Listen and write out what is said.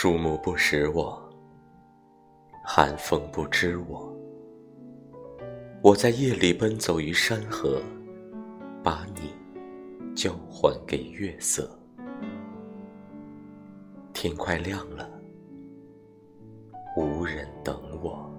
树木不识我寒风不知我。我在夜里奔走于山河把你交还给月色。天快亮了无人等我。